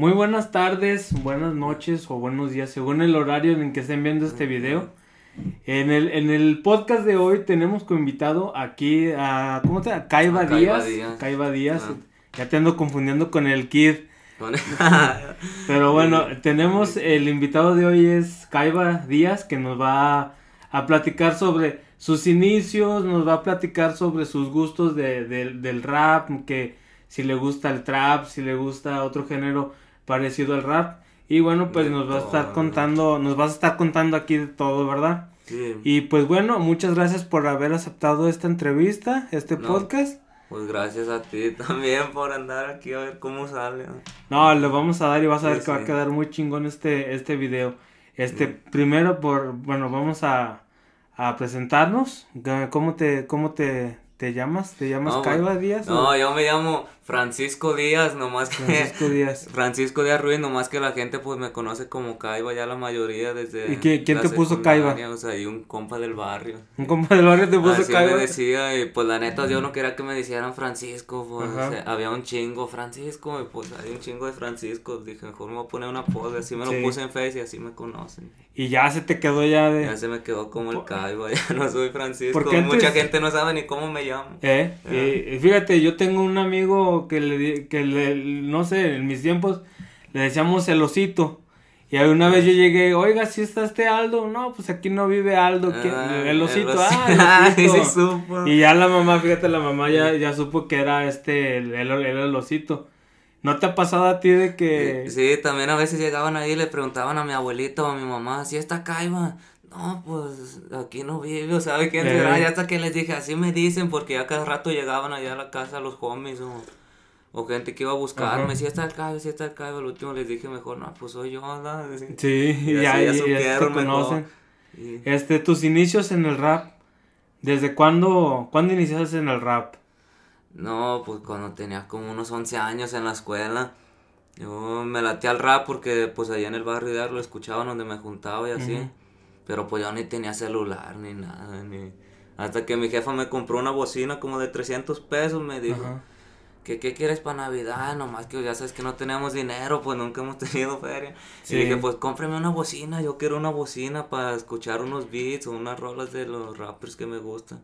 Muy buenas tardes, buenas noches o buenos días, según el horario en que estén viendo este video. En el, en el podcast de hoy tenemos como invitado aquí a, ¿cómo te llama? Caiba Díaz. Caiba Díaz. Ah. Ya te ando confundiendo con el Kid. Pero bueno, tenemos el invitado de hoy es Caiba Díaz que nos va a, a platicar sobre sus inicios, nos va a platicar sobre sus gustos de, de- del rap, que si le gusta el trap, si le gusta otro género parecido al rap. Y bueno, pues De nos va a estar todo. contando, nos vas a estar contando aquí de todo, ¿verdad? Sí, Y pues bueno, muchas gracias por haber aceptado esta entrevista, este No. podcast. pues gracias a ti también por andar aquí a ver cómo sale. ¿no? Le vamos a dar y vas a Sí, ver que va a quedar muy chingón este, este video. Este, Mm. primero por, bueno, vamos a, a presentarnos. ¿Cómo te, cómo te, te llamas? ¿Te llamas No, Caiba Díaz? o No, yo me llamo Francisco Díaz, nomás que... Francisco Díaz. Francisco Díaz Ruiz, nomás que la gente pues me conoce como Caiba ya la mayoría desde... ¿Y quién- quién te puso Caiba? O sea, y un compa del barrio. Un compa del barrio te puso Así Caiba. me decía y pues la neta yo no quería que me dijeran Francisco, pues Ajá. o sea, había un chingo Francisco y pues hay un chingo de Francisco, dije mejor me voy a poner una pose, así me Sí. lo puse en Face y así me conocen. Y ya se te quedó ya de... Ya se me quedó como el Caiba, ya no soy Francisco, Porque antes- mucha gente no sabe ni cómo me llamo. ¿Eh? Y, y fíjate, yo tengo un amigo que le, que le, no sé, en mis tiempos le decíamos el osito. Y una vez yo llegué, oiga, si está este Aldo? No, pues aquí no vive Aldo. Ah, el osito, el ah, el Sí, osito. sí supo. Y ya la mamá, fíjate, la mamá ya, ya supo que era este, el, el, osito. ¿No te ha pasado a ti de que... Sí, también a veces llegaban ahí y le preguntaban a mi abuelito o a mi mamá, ¿si está Caiba? No, pues aquí no vive, o sabe quién Eh. Ya hasta que les dije, así me dicen, porque ya cada rato llegaban allá a la casa los homies o, o gente que iba a buscarme, si está el Caiba, si está el Caiba. Al último les dije, mejor, no, pues soy yo, ¿verdad? Sí, Y ya, así ya, te conocen. Y- Este, tus inicios en el rap. ¿Desde cuándo, cuándo iniciaste en el rap? No, pues cuando tenía como unos 11 años en la escuela, yo me laté al rap porque pues allá en el barrio ya lo escuchaban donde me juntaba y así. Ujú. Pero pues yo ni tenía celular ni nada, ni... Hasta que mi jefa me compró una bocina como de 300 pesos, me dijo, qué quieres para Navidad? Nomás que ya sabes que no teníamos dinero, pues nunca hemos tenido feria. Sí. Y dije, pues cómprame una bocina, yo quiero una bocina para escuchar unos beats o unas rolas de los rappers que me gustan.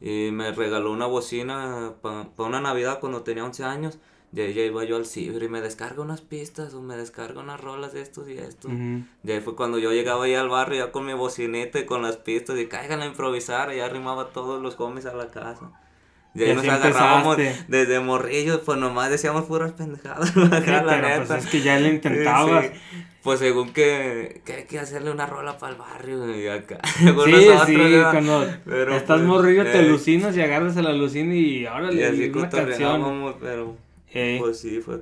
Y me regaló una bocina para una Navidad cuando tenía 11 años. De ahí ya iba yo al ciber y me descarga unas pistas o me descarga unas rolas de estos y estos. Ujú. Y ahí fue cuando yo llegaba ahí al barrio ya con mi bocineta y con las pistas y caigan a improvisar. Y ya arrimaba todos los homies a la casa. Y ahí Y nos agarrábamos empezaste. desde morrillos, pues nomás decíamos puras pendejadas. Sí, la pero neta. pues es que ya le intentabas. Sí, sí. Pues según que, que hay que hacerle una rola para el barrio y acá. Sí, según nosotros, sí, ¿verdad? cuando Pero, estás pues, morrillo te eh, alucinas y agarras a la alucina y Y órale, así una canción. pero Eh, pues sí, fue.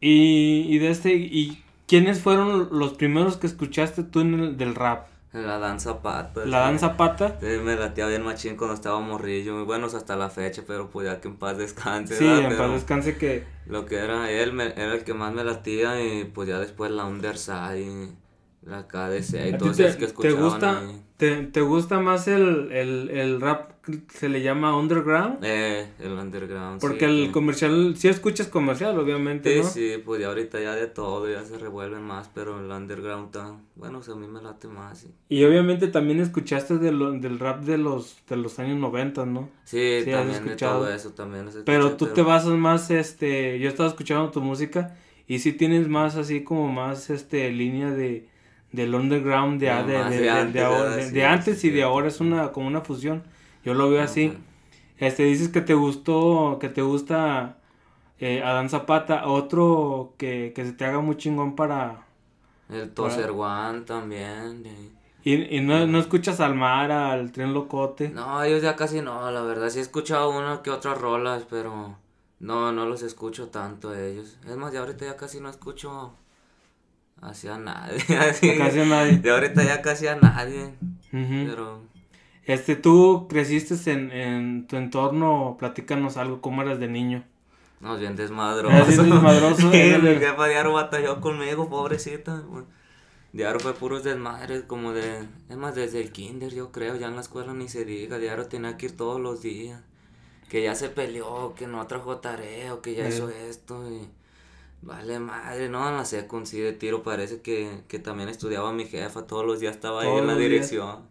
y, y de este, ¿y quiénes fueron los primeros que escuchaste tú en el, del rap? La danza pata. La sí. danza pata. Sí, me latía bien machín cuando estaba morrillo, muy buenos hasta la fecha, pero pues ya que en paz descanse, Sí, ¿verdad? en Pero paz descanse que Lo que era él me- era el que más me latía y pues ya después la Underside la KDC y ¿A ti todos te, esos que te escuchaban gusta ahí. te, te gusta más el, el, el rap que se le llama underground? Eh, el underground. Porque sí, el comercial, si escuchas comercial, obviamente, Sí, ¿no? sí, pues ya ahorita ya de todo, ya se revuelven más, pero el underground está, bueno, o sea, a mí me late más. Sí, Y obviamente también escuchaste de lo- del rap de los de los años 90, ¿no? sí, también de escuchado. todo eso, también Pero tú te basas más, este, yo estaba escuchando tu música y sí tienes más así como más, este, línea de del underground de, No, de, de- de antes, ahora- ¿verdad? de- Sí, de antes sí, y de sí. ahora es una como una fusión. Yo lo veo así. Ok. Este, dices que te gustó, que te gusta eh, Adán Zapata, otro que, que se te haga muy chingón para... El Toser One también. y- Y, no, no escuchas al mar, al tren locote. No, ellos ya casi no, la verdad, sí he escuchado una que otras rolas, pero no, no los escucho tanto a ellos. Es más, ya ahorita ya casi no escucho hacia nadie, así. Casi a nadie. De ahorita ya casi a nadie, Ujú. pero... Este, tú creciste en, en tu entorno, platícanos algo, cómo eras de niño. No, bien desmadroso. Bien desmadroso, Sí, eras mi jefa diario batalló conmigo, pobrecita. Diario fue puros desmadres, como de... Es más, desde el kinder, yo creo, ya en la escuela ni se diga. Diario tenía que ir todos los días. Que ya se peleó, que no trajo tarea, o que ya Eh. hizo esto. Y... Vale, madre, no, en la secund sí de tiro parece que, que también estudiaba mi jefa, todos los días estaba ahí en la días. dirección.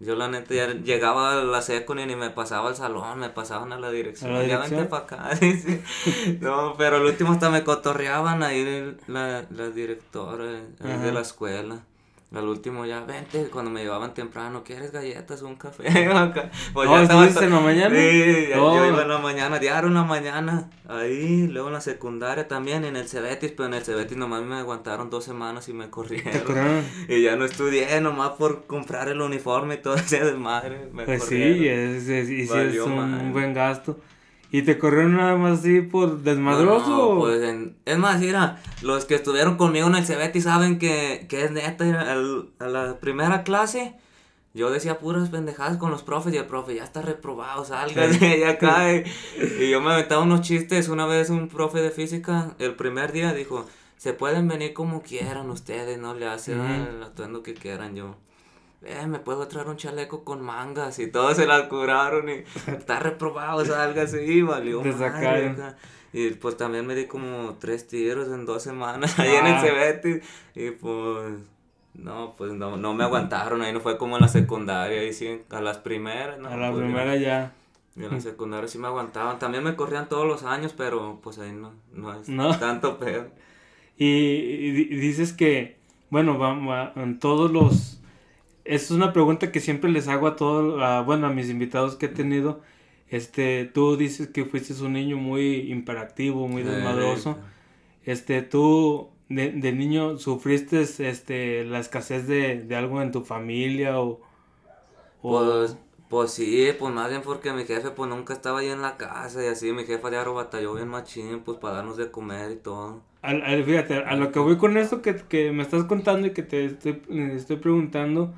Yo la neta ya llegaba a la secund y ni me pasaba al salón, me pasaban a la dirección. ¿A la Ya vente para acá. No, pero al último hasta me cotorreaban ahí la, la directora ahí Ajá. de la escuela. Al último ya, vente, cuando me llevaban temprano, ¿quieres galletas o un café? Pues Oh, estaba ¿estuviste en la mañana? Sí, ya- Oh. yo iba en la mañana, diario en la mañana, ahí, luego en la secundaria también, en el Cebetis, pero en el Cebetis nomás me aguantaron dos semanas y me ¿Te corrieron. Y ya no estudié, nomás por comprar el uniforme y todo ese desmadre, me Pues sí, es, es- y sí es un madre. buen gasto. ¿Y te corrieron nada más así por desmadroso? No, o- pues en- es más, mira, los que estuvieron conmigo en el Cebetis saben que, que es neta, al- a la primera clase yo decía puras pendejadas con los profes y el profe ya está reprobado, salga de ahí acá. Y, yo me aventaba unos chistes, una vez un profe de física, el primer día dijo, se pueden venir como quieran ustedes, no le hacen Ujú. el atuendo que quieran yo. Eh, me puedo traer un chaleco con mangas y todos se las curaron y está reprobado, sálgase y valió Te sacaron. Y pues también me di como tres tiros en dos semanas ahí en el Ah. Cebetis. Y pues, no, pues no, no me aguantaron. Ahí no fue como en la secundaria. Ahí sí, a las primeras, ¿no? a la Pues, primera ya. Y en la secundaria sí me aguantaban. También me corrían todos los años, pero pues ahí no, no es No. tanto peor. Y, y di- dices que, bueno, vamos en todos los... Es una pregunta que siempre les hago a todos, a, bueno, a mis invitados que he tenido. Este, tú dices que fuiste un niño muy imperactivo, muy desmadroso. Este, tú de, de niño sufriste este, la escasez de, de algo en tu familia o... o- Pues, pues sí, pues más bien porque mi jefe pues nunca estaba ahí en la casa y así mi jefa diario batalló bien machín pues para darnos de comer y todo. Al- al- fíjate, a lo que voy con esto que, que me estás contando y que te estoy, estoy preguntando,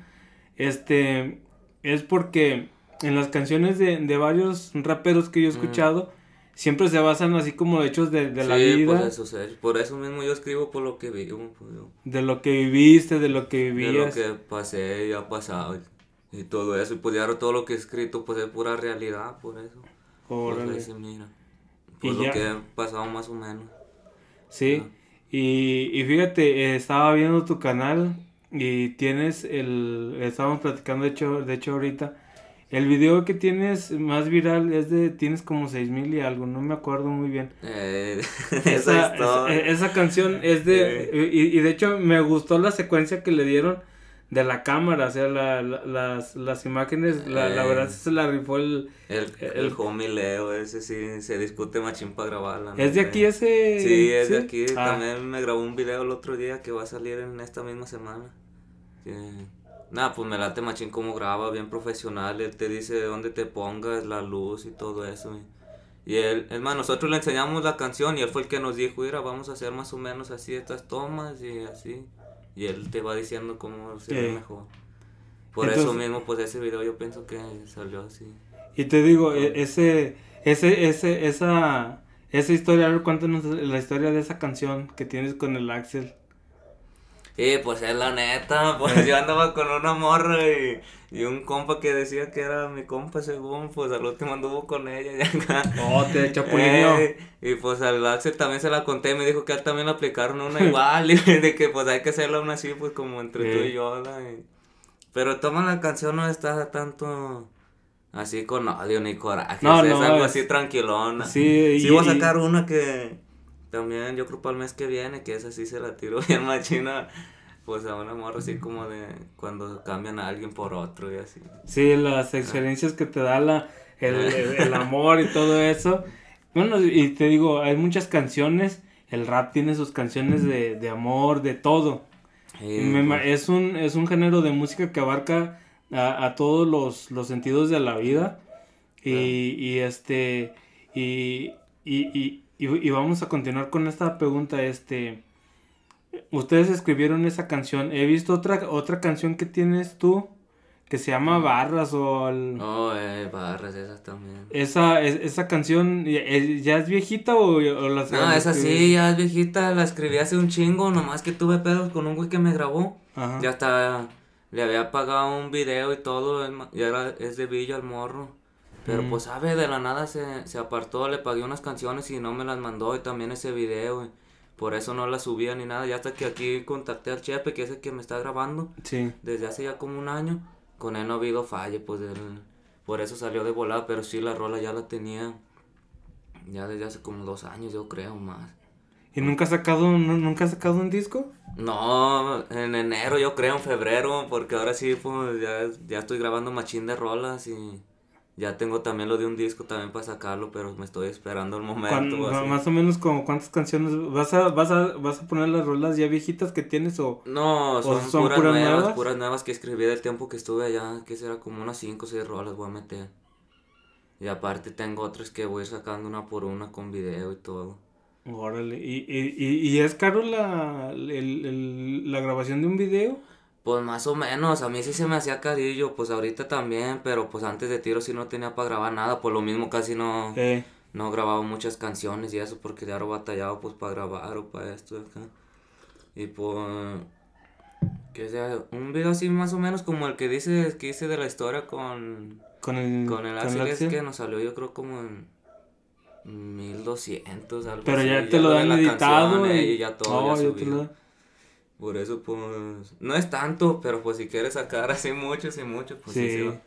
este, es porque en las canciones de, de varios raperos que yo he escuchado, siempre se basan así como hechos de, de la Sí, vida, Por eso, por eso mismo yo escribo por lo que vivo, pues, de lo que viviste, de lo que de lo vivías. que pasé y ha pasado y, y todo eso. Y pues ya todo lo que he escrito pues es pura realidad, por eso. Órale. Ahí se mira. Y Pues lo ya. que ha pasado más o menos. Sí, y, y fíjate, eh, estaba viendo tu canal y tienes el, estábamos platicando de hecho, de hecho ahorita, el video que tienes más viral es de, tienes como seis mil y algo, no me acuerdo muy bien. Eh, Esa, esa historia. esa- canción es de, y, y de hecho me gustó la secuencia que le dieron de la cámara, o sea, la- la- las, las imágenes, la, la Eh. verdad se la rifó el... El, el- el homie Leo, ese sí se discute machín para grabarla. ¿Es de aquí ese? Sí, es de aquí. Ah, También me grabó un video el otro día que va a salir en esta misma semana. Que... Nada, pues me late machín cómo graba, bien profesional. Él te dice dónde te pongas, la luz y todo eso. Y, él, es más, nosotros le enseñamos la canción y él fue el que nos dijo, mira, vamos a hacer más o menos así estas tomas y así. Y él te va diciendo cómo se ve Sí. mejor. Por eso mismo, pues ese video yo pienso que salió así. Y te digo, e- ese, ese, ese, esa, esa historia, a ver, cuéntanos la historia de esa canción que tienes con el Axel. Sí, pues es la neta, pues yo andaba con una morra y, y un compa que decía que era mi compa según, pues al último anduvo con ella y acá. Oh, te chapulineó. Eh, y pues al Axel también se la conté y me dijo que a él también le aplicaron una igual y de que pues hay que hacerla una así pues como entre tú y yo. ¿no? Y- Pero toma la canción no está tanto así con odio ni coraje, No, o sea, no, es algo es- así tranquilona. Sí, Sí, y- voy a y- sacar una que también yo creo para el mes que viene, que esa sí se la tiro bien machina, pues a una morra así como de cuando cambian a alguien por otro y así. Sí, las experiencias que te da la, el, el- el amor y todo eso. Bueno, y te digo, hay muchas canciones, el rap tiene sus canciones de, de amor, de todo. Y, Me pues, es, un, es un género de música que abarca a, a todos los, los sentidos de la vida. Y, y este. Y, y, y, y, y vamos a continuar con esta pregunta. Este. Ustedes escribieron esa canción. He visto otra, otra canción que tienes tú. Que se llama Barras o el- Oh, eh, barras esas también. esa, es- esa canción ¿ya es viejita o, o la No, esa sí, ya es viejita, la escribí hace un chingo, nomás que tuve pedos con un güey que me grabó. Ajá. Ya hasta le había pagado un video y todo, ya era, es de Villa al morro. Pero Mm. pues, sabe, de la nada se, se apartó, le pagué unas canciones y no me las mandó y también ese video. y por eso no la subía ni nada. Ya hasta que aquí contacté al Chepe, que es el que me está grabando. Sí. Desde hace ya como un año. Con él no ha habido falle, pues él- por eso salió de volada. Pero sí, la rola ya la tenía. Ya desde hace como dos años, yo creo, más. ¿Y nunca has sacado, nu- nunca has sacado un disco? No, en enero yo creo, en febrero, porque ahora sí, pues ya, ya estoy grabando machín de rolas y ya tengo también lo de un disco también para sacarlo, pero me estoy esperando el momento. ¿Cuán- así. más o menos como cuántas canciones vas a, vas a, vas a poner las rolas ya viejitas que tienes o No, son, son puras, puras nuevas, nuevas? puras nuevas que escribí del tiempo que estuve allá, que será como unas 5 o 6 rolas voy a meter. Y aparte tengo otras que voy sacando una por una con video y todo. órale, y, y, y, y es caro la, el- el- la grabación de un video? Pues más o menos, a mí sí se me hacía carillo, pues ahorita también, pero pues antes de tiro sí no tenía para grabar nada, por lo mismo casi no, Eh, no grababa muchas canciones y eso porque ya lo batallaba pues para grabar o para esto y acá. Y pues, que sea, un video así más o menos como el que dice, que hice de la historia con, con el, con el Axel, es que nos salió yo creo como en 1200, algo Pero así, ya te lo dan editado canción, y, y ya todo, Oh, ya ya te subido. lo- Por eso, pues, no es tanto, pero pues si quieres sacar así muchos y muchos, pues sí. Sí. se va,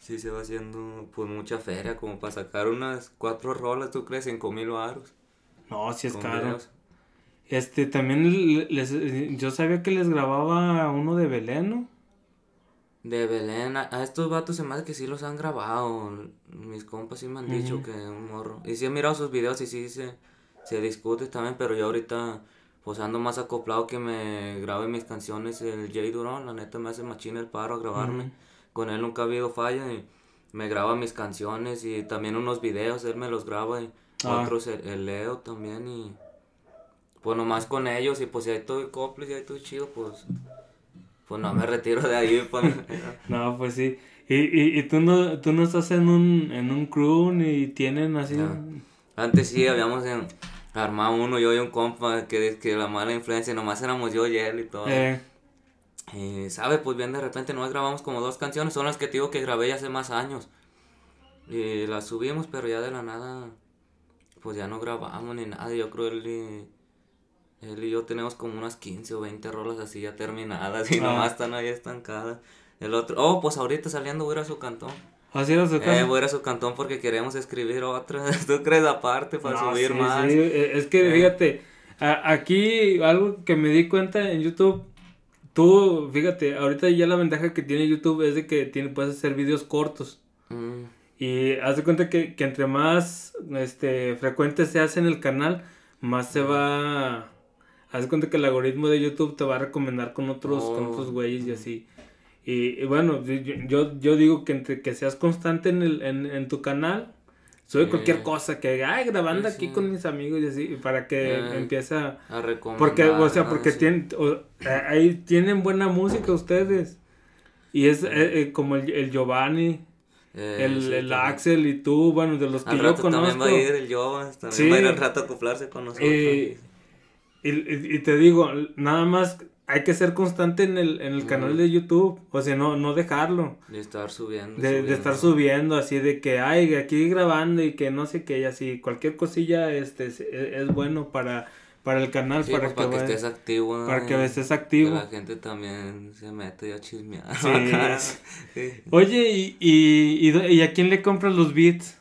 sí se va haciendo, pues, mucha feria, como para sacar unas cuatro rolas, ¿tú crees? Cinco mil baros. No, sí es caro. videos. Este, también les, yo sabía que les grababa uno de Belén, ¿no? De Belén, a, a estos vatos se me hace que sí los han grabado, mis compas sí me han dicho que un morro. Y sí he mirado sus videos y sí se, se discute también, pero yo ahorita, pues ando más acoplado que me grabe mis canciones el Jay Durón, la neta me hace machina el paro a grabarme. Ujú. Con él nunca ha habido falla y me graba mis canciones y también unos videos, él me los graba y Ah. otros el, el Leo también y pues nomás con ellos y pues si hay todo coples y hay todo chido pues pues no me retiro de ahí pues No, pues sí. Y, y, y tú no, tú no estás en un, en un crew ni tienen así. Antes sí habíamos en- armado uno yo y un compa que, que la mala influencia nomás éramos yo y él y todo Eh, Y, ¿sabe? Pues bien, de repente nomás grabamos como dos canciones, son las que te digo que grabé ya hace más años. Y las subimos, pero ya de la nada, pues ya no grabamos ni nada. Yo creo él y, él y yo tenemos como unas 15 o 20 rolas así ya terminadas y Ah. nomás están ahí estancadas. El otro, oh, pues ahorita saliendo voy a ir a su cantón. Así era su Eh, voy a ir a su cantón porque queremos escribir otras. ¿Tú crees aparte para No, subir sí, más? sí, eh, Es que Eh. fíjate, a- aquí algo que me di cuenta en YouTube, tú, fíjate, ahorita ya la ventaja que tiene YouTube es de que tiene, puedes hacer videos cortos. Mm, Y haz de cuenta que, que entre más este, frecuente se hace en el canal, más se va... Haz de cuenta que el algoritmo de YouTube te va a recomendar con otros, con Oh. otros güeyes y así. Y, y bueno, yo, yo, digo que entre que seas constante en, el, en, en tu canal, sube Sí. cualquier cosa, que, ay, grabando Sí, aquí sí. con mis amigos y así, para que Eh, empiece a... a recomendar. Porque, o sea, porque sí. tienen, o- eh, ahí tienen buena música ustedes. Y es eh, eh, como el, el Giovanni, Eh, el, el. Axel y tú, bueno, de los que Al yo rato conozco. también va a ir el Jovas, también Sí. va a ir al rato a acoplarse con nosotros. Eh, y- y te digo, nada más hay que ser constante en el, en el canal de YouTube, o sea, no, no dejarlo. de estar subiendo. De, de estar subiendo así de que ay aquí grabando y que no sé qué y así cualquier cosilla este es, es bueno para para el canal Sí, para, pues, para que, vaya- estés activo. para que estés Que activo la gente también se mete a chismear. Sí. acá. Sí. oye y, y, y, y a quién le compras los beats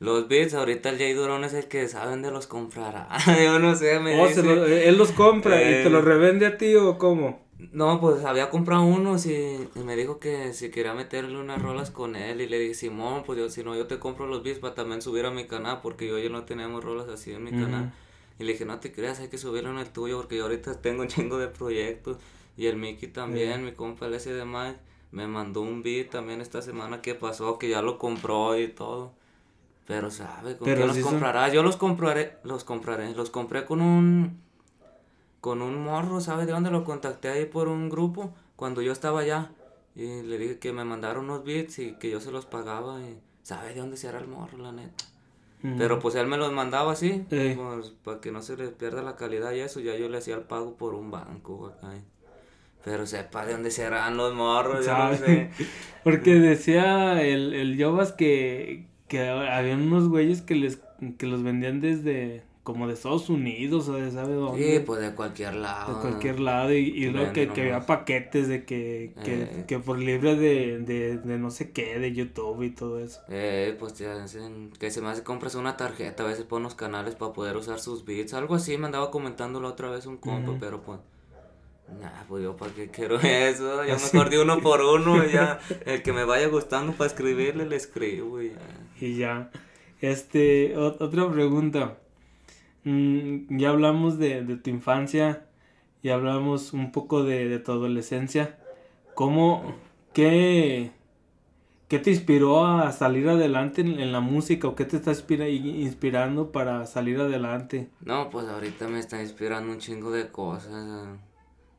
Los beats, ahorita el Jay Durón es el que saben de los comprará. Yo no sé, me Oh, dice. lo- él los compra y Eh. te los revende a ti o cómo No, pues había comprado unos y, y me dijo que si quería meterle unas rolas con él y le dije, Simón, pues yo, si no, yo te compro los beats para también subir a mi canal porque yo ya no tenemos rolas así en mi canal. Y le dije, no te creas, hay que subirlo en el tuyo porque yo ahorita tengo un chingo de proyectos. Y el Mickey también, mi compa el ese de Mike, me mandó un beat también esta semana que pasó, que ya lo compró y todo. Pero sabe, ¿con Pero los son- comprará? Yo los compraré, los compraré, los compré con un con un morro, ¿sabe de dónde lo contacté ahí por un grupo? Cuando yo estaba allá. Y le dije que me mandaron unos beats y que yo se los pagaba. Y sabe de dónde será el morro, la neta. Pero pues él me los mandaba así, Eh. pues para que no se le pierda la calidad y eso. Ya yo le hacía el pago por un banco acá. Pero sepa de dónde serán los morros, yo no ¿Sabe? sé. porque decía el, el que, que había unos güeyes que les que los vendían desde como de Estados Unidos o de sabe dónde. Sí, pues de cualquier lado. De cualquier lado y, y luego que, que había paquetes de que, que, Eh. que por libre de, de, de no sé qué, de YouTube y todo eso. Eh, pues te hacen que se me hace compras una tarjeta, a veces pon unos canales para poder usar sus beats, algo así me andaba comentando la otra vez un compa, pero pues, nah, pues yo para qué quiero eso, yo Así. mejor de uno por uno, y ya, el que me vaya gustando para escribirle, le escribo y ya. Y ya. Este, otra pregunta. Mm, ya hablamos de, de tu infancia, ya hablamos un poco de, de tu adolescencia. ¿Cómo, qué, qué te inspiró a salir adelante en, en la música o qué te está inspira- inspirando para salir adelante? No, pues ahorita me está inspirando un chingo de cosas. ah,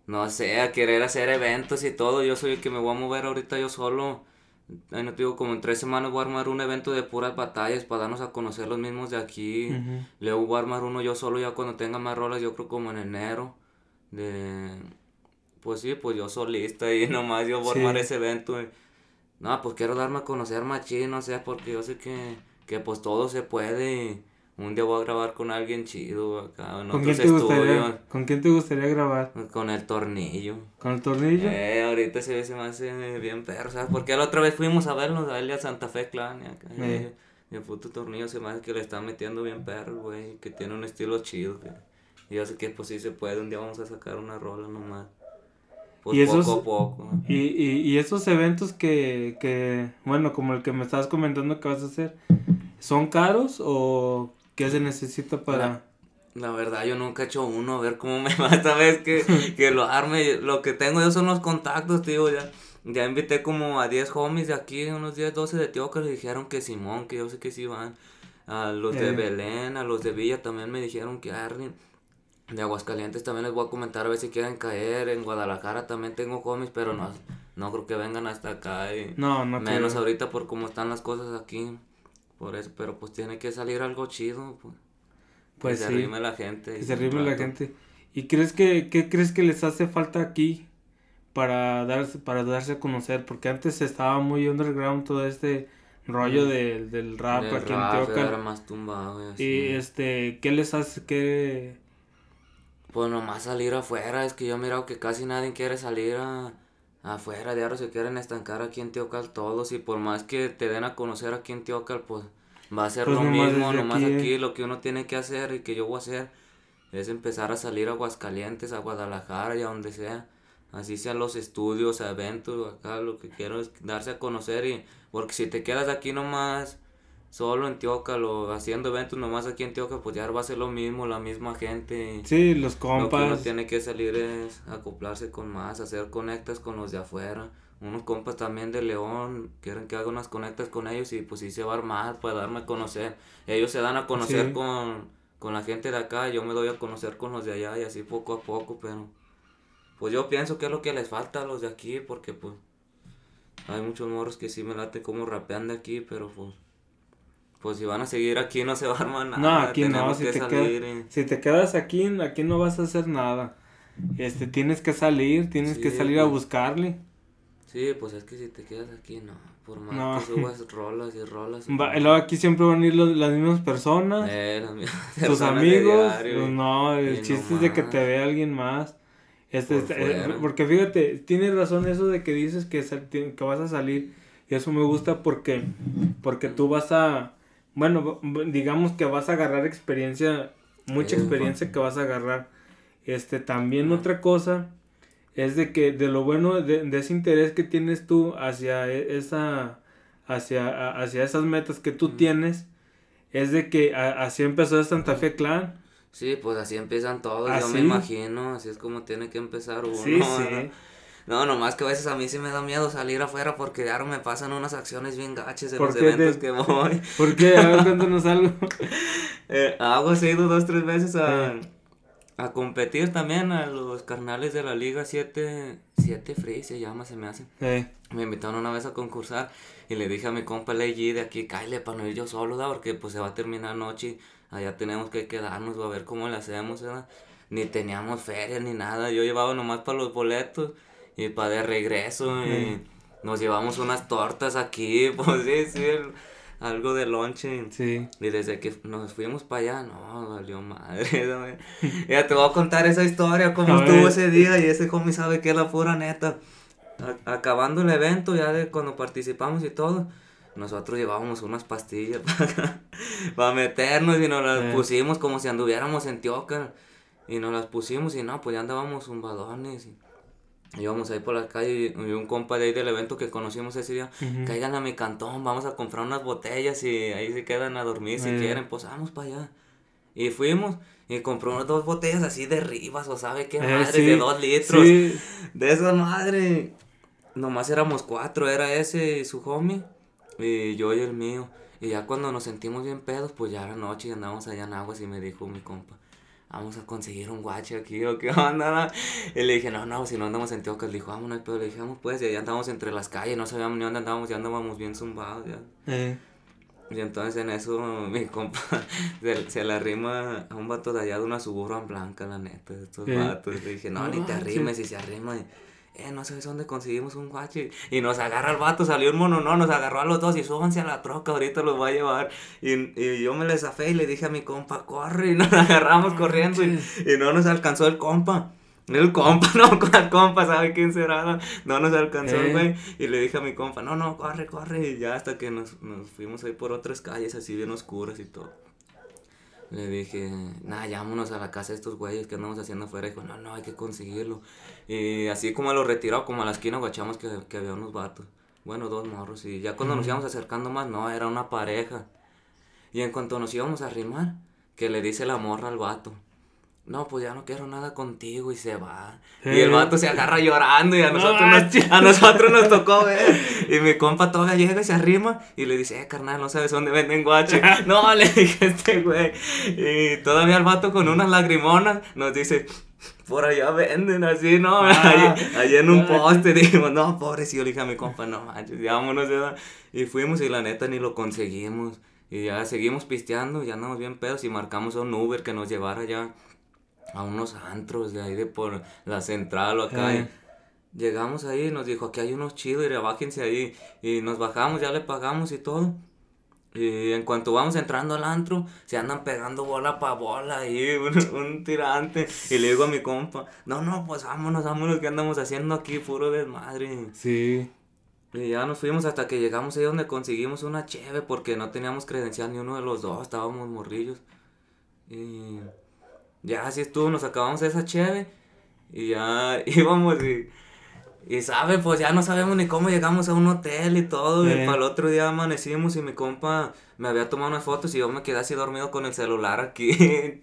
No sé, a querer hacer eventos y todo. Yo soy el que me voy a mover ahorita yo solo. Ahí no te digo, como en tres semanas voy a armar un evento de puras batallas para darnos a conocer los mismos de aquí. Ujú. Luego voy a armar uno yo solo ya cuando tenga más rolas, yo creo como en enero. De... Pues sí, pues yo solista y nomás yo voy a Sí. armar ese evento. y- No, pues quiero darme a conocer machín, no sé, porque yo sé que, que pues todo se puede y un día voy a grabar con alguien chido acá en ¿Con otros quién, te gustaría, estudios. ¿Con quién te gustaría grabar? Con el tornillo. ¿Con el tornillo? Eh, ahorita se, se me hace bien perro, ¿sabes? Porque la otra vez fuimos a vernos a él a Santa Fe Clan y acá. Eh. Y el puto tornillo se me hace que le está metiendo bien perro, güey. Que tiene un estilo chido. que- Y yo sé que pues sí se puede. Un día vamos a sacar una rola nomás. Pues Y poco esos- a poco. Y, y, y esos eventos que, que, bueno, como el que me estabas comentando que vas a hacer, ¿son caros o qué se necesita para...? La verdad, yo nunca he hecho uno, a ver cómo me va esta vez que, que lo arme. Lo que tengo yo son los contactos, tío, ya. Ya invité como a 10 homies de aquí, unos 10, 12 de Tioca, y dijeron que Simón, que yo sé que sí van. A los de Eh. Belén, a los de Villa también me dijeron que arren. De Aguascalientes también les voy a comentar a ver si quieren caer. En Guadalajara también tengo homies, pero no, no creo que vengan hasta acá. Y No, no menos creo. ahorita por cómo están las cosas aquí. Por eso, pero pues tiene que salir algo chido, pues. Pues que se sí, arrime la gente. que y se la gente. ¿Y crees que, qué crees que les hace falta aquí para darse, para darse a conocer? Porque antes estaba muy underground todo este rollo de- del rap Del aquí rap, en Era Teocal. más tumbado, y este, ¿qué les hace, qué, Pues nomás salir afuera, es que yo he mirado que casi nadie quiere salir a, afuera, de ahora se quieren estancar aquí en Teocal todos y por más que te den a conocer aquí en Teocal, pues va a ser Pues lo nomás mismo, nomás aquí, aquí, eh. lo que uno tiene que hacer y que yo voy a hacer es empezar a salir a Aguascalientes, a Guadalajara y a donde sea, así sean los estudios, eventos, acá lo que quiero es darse a conocer y porque si te quedas aquí nomás solo en Teocal o haciendo eventos nomás aquí en Teocal, pues ya va a ser lo mismo, la misma gente. sí, los lo que uno compas? tiene que salir es acoplarse con más, hacer conectas con los de afuera. Unos compas también de León quieren que haga unas conectas con ellos y pues sí se va a armar para darme a conocer. Ellos se dan a conocer Sí. con, con la gente de acá, yo me doy a conocer con los de allá y así poco a poco, pero pues yo pienso que es lo que les falta a los de aquí porque pues hay muchos morros que sí me late como rapean de aquí, pero pues pues si van a seguir aquí no se va a armar nada. No, aquí no, si que te, salir y- si te quedas aquí, aquí no vas a hacer nada. Este, tienes que salir, tienes que salir a pues. buscarle. Sí, pues es que si te quedas aquí, no. Por más No. que subas rolas y rolas. y Va- luego aquí siempre van a ir los- las mismas personas, Eh, las mismas tus personas amigos. diario pues no, el chiste es de que te vea alguien más. Este, Por este, eh, porque fíjate, tienes razón eso de que dices que, que vas a salir. Y eso me gusta porque, porque tú vas a, bueno, digamos que vas a agarrar experiencia, mucha experiencia que vas a agarrar. Este, también otra cosa es de que de lo bueno de, de ese interés que tienes tú hacia e- esa, hacia, hacia esas metas que tú Mm. tienes, es de que a- así empezó Santa Fe Clan. Sí, pues así empiezan todos, yo me imagino. Así es como tiene que empezar uno. ¿Ah, Sí, sí. No, nomás que a veces a mí sí me da miedo salir afuera porque ya me pasan unas acciones bien gaches en ¿Por los eventos te- que voy. ¿Por qué? A ver, cuéntanos algo. Eh, hago he ido dos, tres veces a, Eh. a competir también a los carnales de la Liga 7, 7 Free se llama, se me hace. Eh, Me invitaron una vez a concursar y le dije a mi compa Ley de aquí, cállale para no ir yo solo, ¿da? porque pues se va a terminar noche y allá tenemos que quedarnos o a ver cómo le hacemos, ¿verdad? Ni teníamos feria ni nada, yo llevaba nomás para los boletos y para de regreso nos llevamos unas tortas aquí, pues sí, sí, el- algo de lonche. Sí. Y desde que nos fuimos para allá, no, valió madre. ya te voy a contar esa historia, cómo A estuvo ver. ese día y ese homie sabe que es la pura neta. A- acabando el evento, ya de cuando participamos y todo, nosotros llevábamos unas pastillas para meternos y nos las Eh. pusimos como si anduviéramos en Tioca. Y nos las pusimos y no, pues ya andábamos zumbadones. Y íbamos ahí por la calle y, un compa de ahí del evento que conocimos ese día, caigan a mi cantón, vamos a comprar unas botellas y ahí se quedan a dormir si quieren, pues vamos para allá. Y fuimos y compró unas dos botellas así de ribas o sabe qué Eh, madre, sí, de dos litros. Sí. De esa madre. Nomás éramos cuatro, era ese y su homie, y yo y el mío. Y ya cuando nos sentimos bien pedos, pues ya era noche y andábamos allá en aguas y me dijo mi compa, vamos a conseguir un guache aquí o qué onda. Y le dije, no, no, si no andamos en Teocas, le dijo, vámonos, pero le dije, vamos pues, y allá andábamos entre las calles, no sabíamos ni dónde andábamos, ya andábamos bien zumbados ya. Eh. Y entonces en eso mi compa se, se le arrima a un vato de allá de una suburban blanca, la neta, de estos ¿Qué? vatos. Le dije, no, No ni te arrimes, y se arrima. Y, eh, no sabes dónde conseguimos un guache. Y nos agarra el vato, salió un mono, no, nos agarró a los dos y súbanse a la troca, ahorita los voy a llevar. Y, y yo me le zafé y le dije a mi compa, corre, y nos agarramos corriendo y, y no nos alcanzó el compa. El compa, no, ¿cuál compa? ¿Sabe quién será? No, no nos alcanzó, Eh. güey. Y le dije a mi compa, no, no, corre, corre. Y ya hasta que nos, nos fuimos ahí por otras calles así bien oscuras y todo. Le dije, nada, llámonos a la casa de estos güeyes que andamos haciendo afuera. Dijo, no, no, hay que conseguirlo. Y así como a lo retirado, como a la esquina, guachamos que, que había unos vatos. Bueno, dos morros. Y ya cuando nos íbamos acercando más, no, era una pareja. Y en cuanto nos íbamos a arrimar, que le dice la morra al vato. No, pues ya no quiero nada contigo y se va. Y el vato se agarra llorando y a No nosotros, nos, manches. a nosotros nos tocó ver. Y mi compa todavía llega y se arrima y le dice, eh, carnal, no sabes dónde venden guache. no, le dije este güey. Y todavía el vato con unas lagrimonas nos dice, por allá venden así, ¿no? Ah. Allí, allí en un Ah. poste. Dijimos, no, pobrecillo, le dije a mi compa, no manches, ya vámonos. ya". Y fuimos y la neta ni lo conseguimos. Y ya seguimos pisteando, ya andamos bien pedos y marcamos a un Uber que nos llevara ya a unos antros de ahí de por la central o acá. Eh. y llegamos ahí y nos dijo, aquí hay unos chidos y bájense ahí. Y nos bajamos, ya le pagamos y todo. Y en cuanto vamos entrando al antro, se andan pegando bola pa' bola ahí, un, un tirante. Y le digo a mi compa, no, no, pues vámonos, vámonos, que andamos haciendo aquí? Puro desmadre. Sí. Y ya nos fuimos hasta que llegamos ahí donde conseguimos una cheve porque no teníamos credencial ni uno de los dos, estábamos morrillos. Y ya así estuvo, nos acabamos esa cheve y ya íbamos y, y sabe, pues ya no sabemos ni cómo llegamos a un hotel y todo. Eh. Y para el otro día amanecimos y mi compa me había tomado unas fotos y yo me quedé así dormido con el celular aquí.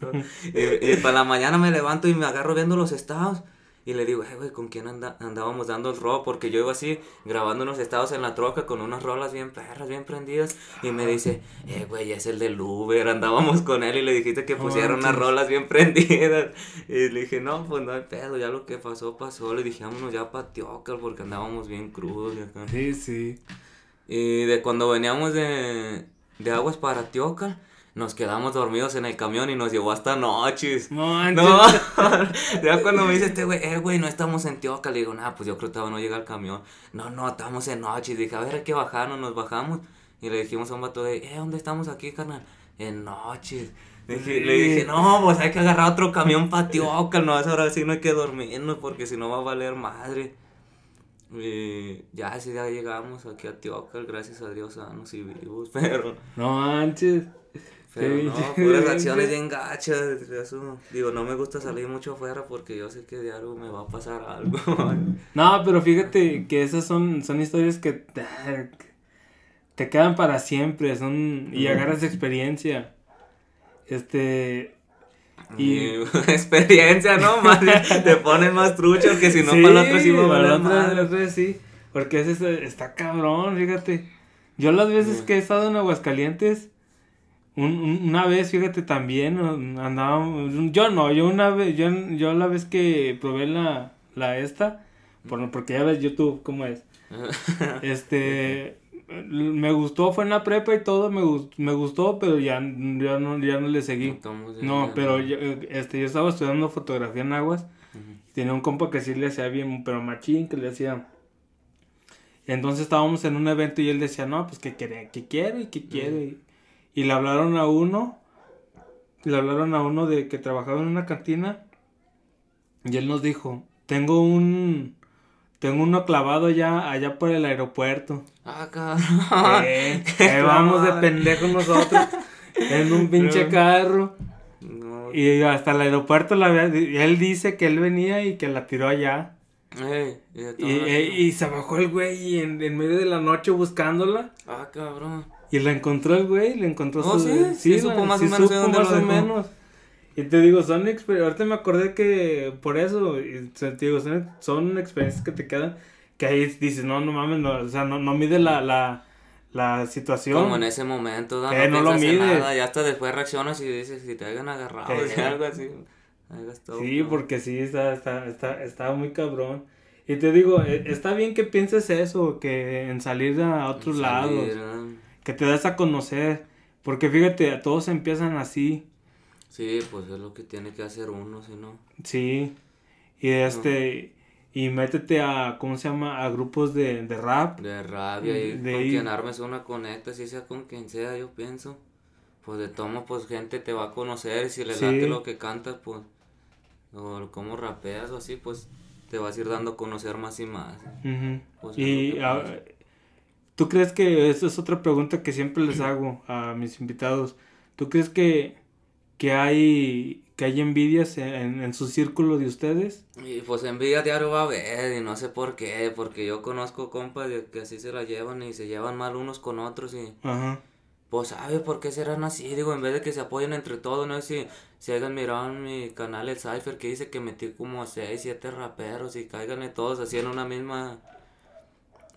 y, y para la mañana me levanto y me agarro viendo los estados. Y le digo, eh, güey, ¿con quién anda- andábamos dando el robo? Porque yo iba así, grabando unos estados en la troca con unas rolas bien perras, bien prendidas. Y me dice, eh, güey, es el del Uber. Andábamos con él y le dijiste que No pusiera unas rolas bien prendidas. Y le dije, no, pues no hay pedo, ya lo que pasó, pasó. Le dije, vámonos ya pa' Teócal porque andábamos bien crudos y acá. Sí, sí. Y de cuando veníamos de, de Aguas para Teócal, nos quedamos dormidos en el camión y nos llevó hasta noches. No, ya cuando me dice este güey, eh, güey, no estamos en Teoca, le digo, nah, pues yo creo que todavía no llega el camión. No, no, estamos en noche. Y dije, a ver, hay que bajarnos, nos bajamos. Y le dijimos a un vato de, eh, ¿dónde estamos aquí, carnal? En noches. Dije- Le dije, no, pues hay que agarrar otro camión para Teoca, no, ahora sí no hay que dormirnos porque si no va a valer madre. Y ya, así ya llegamos aquí a Teocal, gracias a Dios, sanos y vivos, pero... No manches. Pero no, puras acciones bien gachas. Eso, digo, no me gusta salir mucho afuera porque yo sé que diario me va a pasar algo. No, pero fíjate que esas son, son historias que te, te quedan para siempre, son y agarras experiencia. Este y experiencia, ¿no? Te pones más trucho que si no sí, para la otra sí va a para la otra- sí, porque ese es- está cabrón, fíjate. Yo las veces Sí. que he estado en Aguascalientes un- un- una vez, fíjate, también andábamos, yo no, yo una vez, yo, yo la vez que probé la, la esta, por, porque ya ves YouTube cómo es, este, me gustó, fue en la prepa y todo, me, gus- me gustó, pero ya, ya, no, ya no le seguí. No, pero yo, este, yo estaba estudiando fotografía en Aguas, tenía un compa que sí le hacía bien, pero machín, que le hacía... Entonces estábamos en un evento y él decía, no, pues que quiere, que quiero y que quiero. Y le hablaron a uno, le hablaron a uno de que trabajaba en una cantina y él nos dijo, tengo un, tengo uno clavado ya allá por el aeropuerto. Ah, cabrón. Eh, ahí vamos de pendejos nosotros en un pinche carro. No, Y hasta el aeropuerto la él dice que él venía y que la tiró allá. ey, y Y, eh, y se bajó el güey y en, en medio de la noche buscándola. Ah, cabrón. Y la encontró el güey, le encontró Oh, su... ¿sí? Sí supo más o menos supo más lo o menos. Y te digo, son exper- ahorita me acordé que por eso, y te digo, son, son experiencias que te quedan, que ahí dices, no, no mames, no, o sea, no, no mide la, la, la situación. Como en ese momento, ¿no? Eh, no lo piensas en mide. nada, ya hasta después reaccionas y dices, si te hayan agarrado, y algo así. estado Sí, peor. porque sí, está, está, está, está muy cabrón. Y te digo, eh, está bien que pienses eso, que en salir a otros Salir, lados, ¿no? Que te das a conocer, porque fíjate, todos empiezan así, Sí, pues es lo que tiene que hacer uno, si no. sí, y este, y métete a, ¿cómo se llama? A grupos de, de rap, De rabia y De con ahí. quien armes una conecta, si sea con quien sea, yo pienso. Pues de tomo, pues gente te va a conocer y si le Sí. late lo que cantas, pues, o cómo rapeas o así, pues te vas a ir dando a conocer más y más. Pues es y. tú crees que, esa es otra pregunta que siempre les hago a mis invitados, ¿tú crees que, que hay, que hay envidias en, en su círculo de ustedes? Y pues envidia diario va a haber, y no sé por qué, porque yo conozco compas de que así se la llevan y se llevan mal unos con otros y Ajá. pues sabe por qué serán así, digo, en vez de que se apoyen entre todos, no sé si, si hayan mirado en mi canal el Cypher que dice que metí como a 6, 7 raperos y caigan todos así en una misma,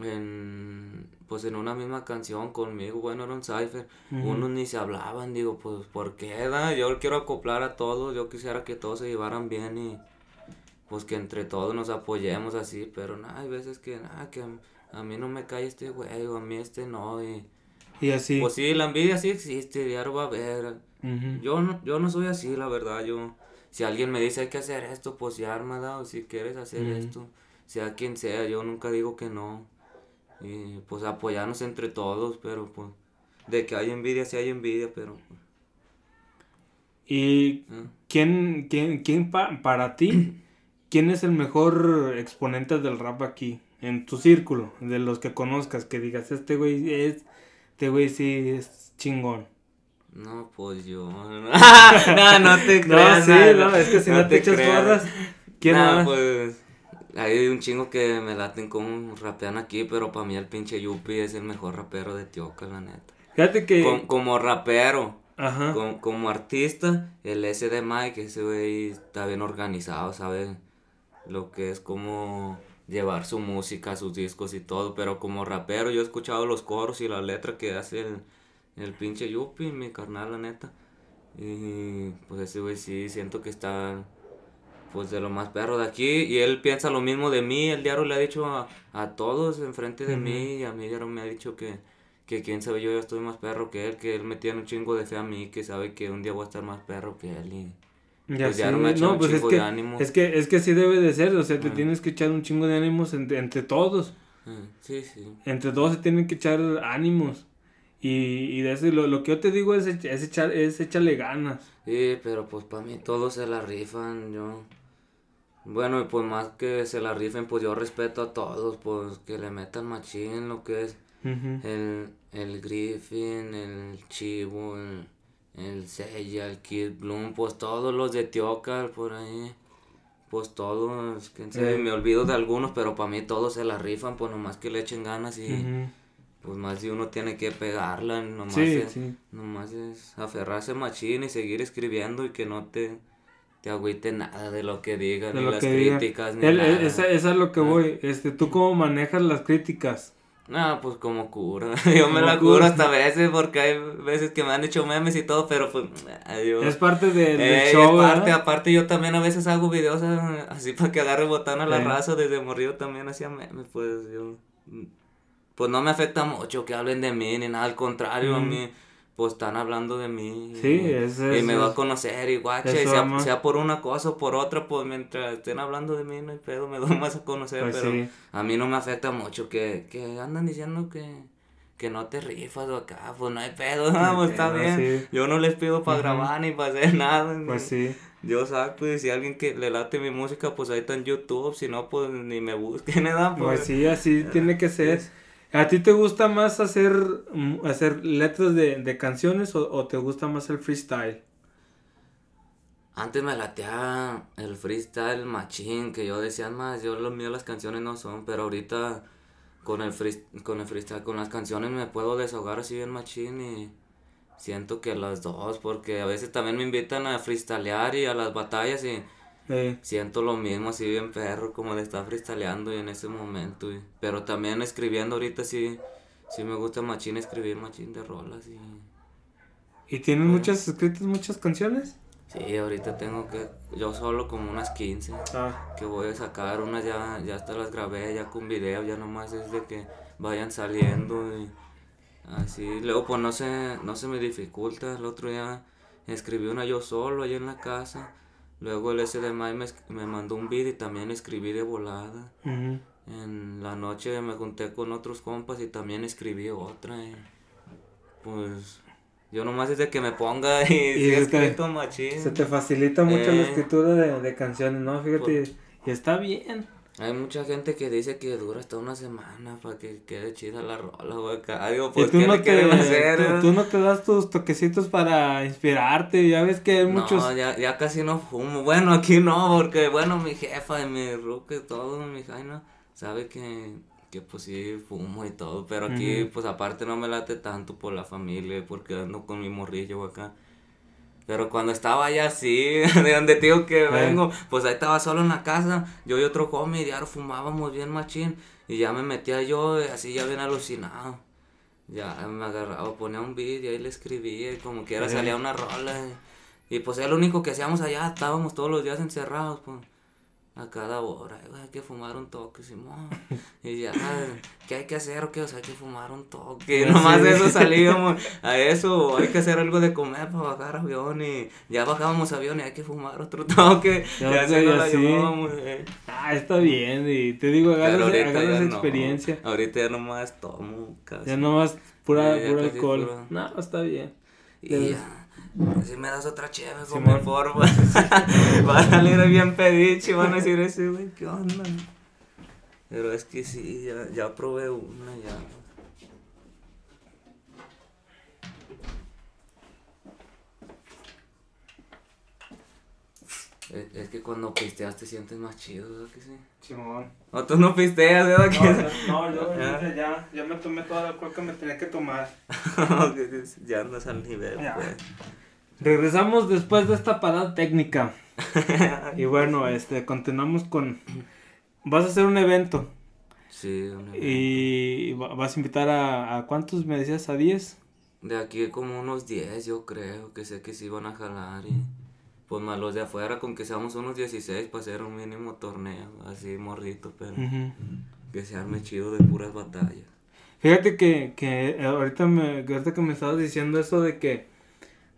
en, pues en una misma canción conmigo, bueno, era un Cypher, Ujú. unos ni se hablaban, digo, pues ¿por qué? da? Yo quiero acoplar a todos, yo quisiera que todos se llevaran bien y pues que entre todos nos apoyemos así, pero nada, hay veces que nada, que a, a mí no me cae este güey o a mí este no y... Y así. Pues sí, la envidia sí existe, diario va a haber. Ujú. Yo no, yo no soy así, la verdad, yo... Si alguien me dice hay que hacer esto, pues ya arma, o si quieres hacer Ujú. esto, sea quien sea, yo nunca digo que no. Y pues apoyarnos entre todos, pero pues... De que hay envidia, sí hay envidia, pero... pues, ¿Y ah. quién, quién, quién pa- para ti, quién es el mejor exponente del rap aquí? En tu círculo, de los que conozcas, que digas, este güey es, este güey sí es chingón. No, pues yo. no, no te No, creas. sí, no, no, es que si no, te echas creas. porras, ¿quién Nah, más? pues. Hay un chingo que me laten como rapean aquí, pero para mí el pinche Yupi es el mejor rapero de Tioca, la neta. Fíjate que, Com- como rapero, ajá, com- como artista, el SD Mike, ese güey está bien organizado, sabe lo que es como llevar su música, sus discos y todo, pero como rapero yo he escuchado los coros y la letra que hace el, el pinche Yupi, mi carnal, la neta. Y pues ese güey sí, siento que está pues de lo más perro de aquí. Y él piensa lo mismo de mí, el diario le ha dicho a, a todos enfrente de Ujú. mí y a mí diario me ha dicho que, que quién sabe yo ya estoy más perro que él, que él me tiene un chingo de fe a mí, que sabe que un día voy a estar más perro que él. Y ya pues sí, me ha echado no, un pues es chingo que, de ánimo. es que, es que así debe de ser, o sea, te tienes que echar un chingo de ánimos entre, entre todos, sí, sí. entre todos se tienen que echar ánimos, y, y de eso, lo, lo que yo te digo es, es echar, es echarle ganas, Sí, pero pues para mí todos se la rifan, yo... Bueno, y pues más que se la rifen, pues yo respeto a todos, pues que le metan machín lo que es el, el Griffin, el Chivo, el, el Sella, el Kid Bloom, pues todos los de Tiocal por ahí. Pues todos, quién sabe, Eh. me olvido de algunos, pero para mí todos se la rifan, pues nomás que le echen ganas y pues más de uno tiene que pegarla, nomás, Sí, es, sí. nomás es aferrarse machín y seguir escribiendo y que no te, te agüite nada de lo que digan, de ni las diga. críticas, ni nada. esa, esa es lo que Ah. voy, este, ¿tú cómo manejas las críticas? No, pues como cura. Yo me la cura. curo hasta a veces porque hay veces que me han hecho memes y todo, pero pues adiós. Es parte de- del Eh, show, es parte, ¿verdad? aparte yo también a veces hago videos ah, así para que agarre botán a la Eh. raza, desde morrido también hacía memes, pues yo, mm, pues no me afecta mucho que hablen de mí ni nada, al contrario, a Ujú. mí, pues están hablando de mí. Sí, y, me va a conocer y guacha, y sea, sea por una cosa o por otra, pues mientras estén hablando de mí no hay pedo, me doy más a conocer, Pues pero sí. a mí no me afecta mucho que, que andan diciendo que, que no te rifas o acá, pues no hay pedo, ah, pues está bien. sí. Yo no les pido para Ujú. grabar ni para hacer nada. ni- Pues sí. Yo saco y si alguien que le late mi música, pues ahí está en YouTube, si no, pues ni me busquen, ¿verdad? Pues Pues, sí, así tiene que ser. ¿A ti te gusta más hacer, mm, hacer letras de, de canciones o, te gusta más el freestyle? Antes me lateaba el freestyle machín, que yo decía más, yo lo mío las canciones no son, pero ahorita con el, free- con el freestyle, con las canciones me puedo desahogar así bien machín y siento que las dos, porque a veces también me invitan a freestylear y a las batallas y Siento lo mismo así bien perro como de estar freestyleando y en ese momento, pero también escribiendo ahorita sí, sí me gusta machín escribir machín de rolas y... ¿Y tienes Pues- muchas escritas, muchas canciones? Sí, ahorita tengo que, yo solo como unas 15. Ah, que voy a sacar unas ya, ya hasta las grabé ya con video, ya nomás es de que vayan saliendo y así. Luego pues no se, no se me dificulta, el otro día escribí una yo solo allá en la casa, luego el SDMI me, me mandó un beat y también escribí de volada. En la noche me junté con otros compas y también escribí otra y pues yo nomás es de que me ponga y, se te- escrito machín. Se te facilita mucho la Eh. escritura de, de canciones, ¿no? Fíjate, y está bien. Hay mucha gente que dice que dura hasta una semana para que quede chida la rola, güey. Digo, pues, tú ¿qué no, le te, quieren hacer? tú, tú no te das tus toquecitos para inspirarte, ya ves que hay No, muchos... ya, ya casi no fumo. Bueno, aquí no, porque, bueno, mi jefa y mi ruca y todo, mi jaina, sabe que, que, pues, sí fumo y todo. Pero aquí, pues, aparte no me late tanto por la familia porque ando con mi morrillo acá. Pero cuando estaba allá así, de donde digo que vengo, pues ahí estaba solo en la casa, yo y otro homie, diario fumábamos bien machín, y ya me metía yo, eh, así ya bien alucinado. Ya me agarraba, ponía un beat y ahí le escribía, y como quiera Ajá. salía una rola. Y, y, pues era lo único que hacíamos allá, estábamos todos los días encerrados, pues. A cada hora, "Ay, güey, hay que fumar un toque, Simón. Y ya, ¿qué hay que hacer? O qué, o sea, hay que fumar un toque. Sí. nomás de eso salíamos a eso, hay que hacer algo de comer para bajar avión. Y ya bajábamos avión y hay que fumar otro toque. Ya sé, nos llevábamos, eh. Ah, está bien, y te digo, agarras, agarras no. experiencia. Ahorita ya nomás tomo casi. Ya nomás pura, Sí, pura alcohol. pura. No, está bien. Y ya. Si me das otra chévere, como por va a salir bien pediche y van a decir ese güey, ¿qué onda? Pero es que sí, ya, ya probé una ya. Es, es que cuando pisteas te sientes más chido, ¿verdad que sí? Simón. O tú no pisteas, ¿verdad? No, no, yo Ya. ya, ya me tomé toda la alcohol que me tenía que tomar. Que ya andas al nivel, Ya. pues. Regresamos después de esta parada técnica. Y bueno, este, continuamos con... Vas a hacer un evento Sí, una- y va- vas a invitar a, a ¿cuántos me decías? ¿A 10? De aquí como unos 10 yo creo, que sé que sí van a jalar y pues más los de afuera con que seamos unos 16 para hacer un mínimo torneo, así morrito, pero que se arme chido de puras batallas. Fíjate que, que ahorita, me, ahorita que me estabas diciendo eso de que,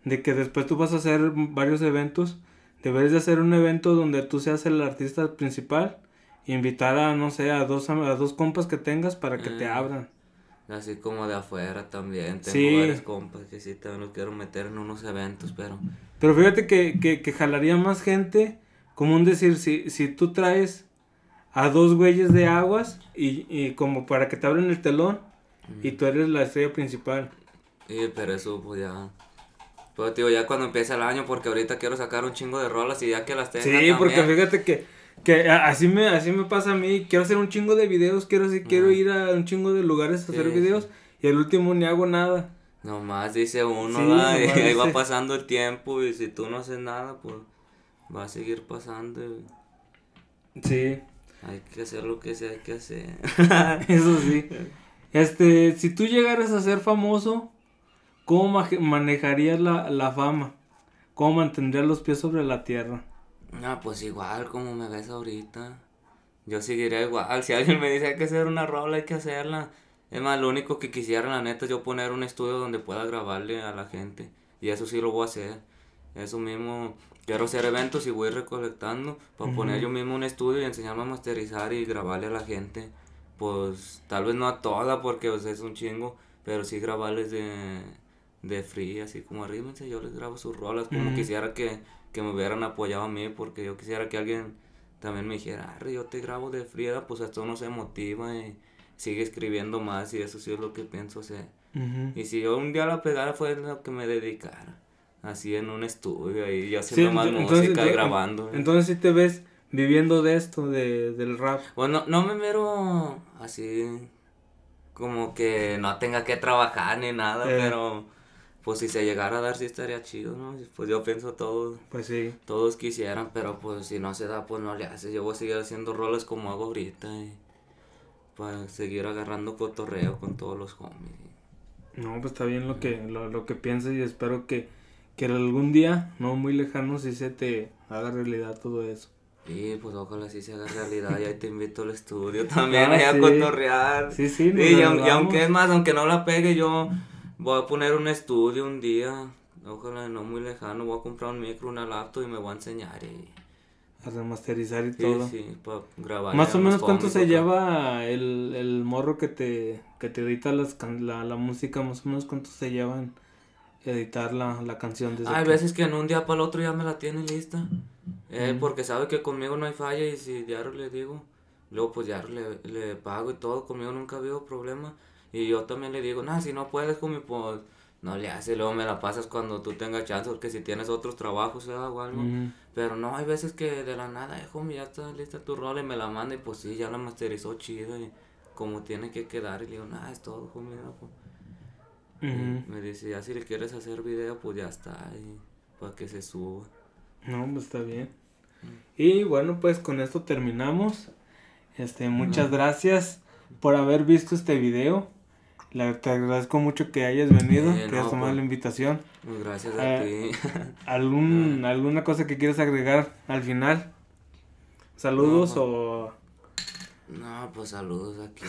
de que después tú vas a hacer varios eventos, deberes de hacer un evento donde tú seas el artista principal e invitar a, no sé, a dos, a dos compas que tengas para que te Eh. abran. Así como de afuera también, tengo Sí. varios compas que sí también los quiero meter en unos eventos, pero Pero fíjate que, que, que jalaría más gente, como un decir, si, si tú traes a dos güeyes de aguas y, y como para que te abren el telón y tú eres la estrella principal. y pero eso pues ya pues digo ya cuando empiece el año porque ahorita quiero sacar un chingo de rolas y ya que las tenga Sí, porque también. fíjate que, que así me, así me pasa a mí, quiero hacer un chingo de videos, quiero quiero ir a un chingo de lugares a hacer Sí, videos y al último ni hago nada. Nomás dice uno, Sí, ¿verdad? y nomás ahí va pasando el tiempo y si tú no haces nada, pues va a seguir pasando. y Sí, Hay que hacer lo que se hay que hacer. eso sí. Este, si tú llegaras a ser famoso, ¿cómo ma- manejarías la, la fama? ¿Cómo mantendrías los pies sobre la tierra? no, pues igual como me ves ahorita. Yo seguiré igual. Si alguien me dice hay que hacer una rola, hay que hacerla. Es más, lo único que quisiera, la neta, es yo poner un estudio donde pueda grabarle a la gente. Y eso sí lo voy a hacer. Eso mismo, quiero hacer eventos y voy recolectando para poner yo mismo un estudio y enseñarme a masterizar y grabarle a la gente. Pues tal vez no a toda porque pues, es un chingo, pero sí grabarles de, de free, así como arrímense, yo les grabo sus rolas, como quisiera que, que me hubieran apoyado a mí, porque yo quisiera que alguien también me dijera, Arre, yo te grabo de friega, pues esto uno se motiva y sigue escribiendo más y eso sí es lo que pienso hacer. Ujú. Y si yo un día la pegara fue lo que me dedicara. Así en un estudio ahí, yo Sí, haciendo más ent- música y entonces- grabando. Entonces sí te ves viviendo de esto, de, del rap. Bueno, no me miro así como que no tenga que trabajar ni nada, Eh. pero pues si se llegara a dar sí estaría chido, ¿no? Pues yo pienso todos, Pues sí. todos quisieran, pero pues si no se da pues no le haces. Yo voy a seguir haciendo roles como hago ahorita y para seguir agarrando cotorreo con todos los homies. No, pues está bien lo que, lo, lo que piensas y espero que, que algún día, no muy lejano, sí se te haga realidad todo eso. Y pues ojalá sí se haga realidad y ahí te invito al estudio también Ah, ahí a sí. cotorrear. Sí, sí, y, y ayudamos. aunque es más, aunque no la pegue, yo voy a poner un estudio un día, ojalá no muy lejano, voy a comprar un micro, una laptop y me voy a enseñar. Y, A remasterizar y sí, todo. sí, para grabar. Más o menos cuánto se lleva el, el morro que te, que te edita las la, la música, más o menos cuánto se llevan editar la, la canción desde Hay que- veces que en un día para el otro ya me la tiene lista. Eh, Mm. Porque sabe que conmigo no hay falla y si diario le digo, luego pues diario le, le pago y todo, conmigo nunca ha habido problema. Y yo también le digo, nah, si no puedes, homie, pues no le hace, luego me la pasas cuando tú tengas chance, porque si tienes otros trabajos ¿verdad? o algo. Ujú. Pero no, hay veces que de la nada, eh, homie, ya está lista tu rol y me la manda y pues sí, ya la masterizó chido y como tiene que quedar. Y le digo, nah, es todo, no, pues. Me dice, ya si le quieres hacer video, pues ya está, y para que se suba. No, pues está bien. Y bueno, pues con esto terminamos. Este, muchas gracias por haber visto este video. La, te agradezco mucho que hayas venido, Eh, que no, hayas tomado pues. la invitación. Pues Gracias a Eh, ti. ¿Algún, ¿Alguna cosa que quieras agregar al final? ¿Saludos o No, pues saludos aquí.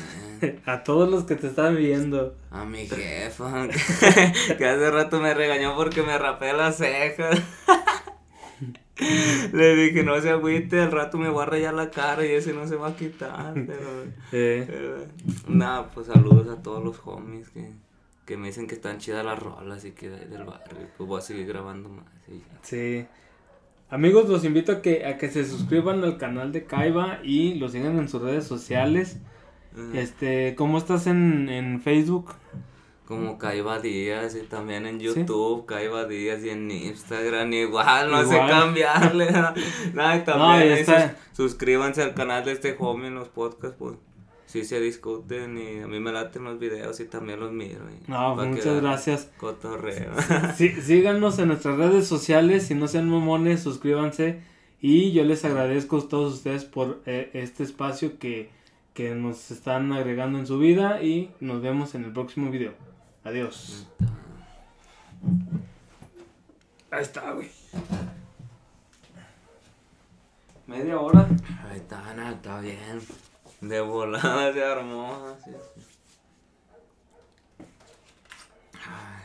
a todos los que te están viendo? A mi jefa, que hace rato me regañó porque me rapé las cejas. Le dije, no se agüite, al rato me voy a rayar la cara y ese no se va a quitar. Pero, Eh, pero nada, pues saludos a todos los homies que, que me dicen que están chidas las rolas y que de- del barrio. Pues voy a seguir grabando más. y ya. sí. Amigos, los invito a que, a que se suscriban al canal de Kaiba y lo sigan en sus redes sociales. Ajá. Este, ¿cómo estás en, en Facebook? Como Caiba Díaz y también en Sí. YouTube, Caiba Díaz y en Instagram igual, no sé Igual. cambiarle. Nada, y también No, ya ahí está. sus- suscríbanse al canal de este homie en los podcasts, pues sí se discuten y a mí me laten los videos y también los miro. y No, muchas gracias. Cotorreo. Sí, síganos en nuestras redes sociales, si no sean mamones, suscríbanse y yo les agradezco a todos ustedes por eh, este espacio que, que nos están agregando en su vida y nos vemos en el próximo video. Adiós. Ahí está, güey. Media hora. Ahí está, nada, está bien. De volada se armó. así. Ay.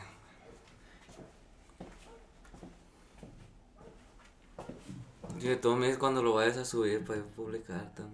Y de todos modos, cuando lo vayas a subir para publicar también.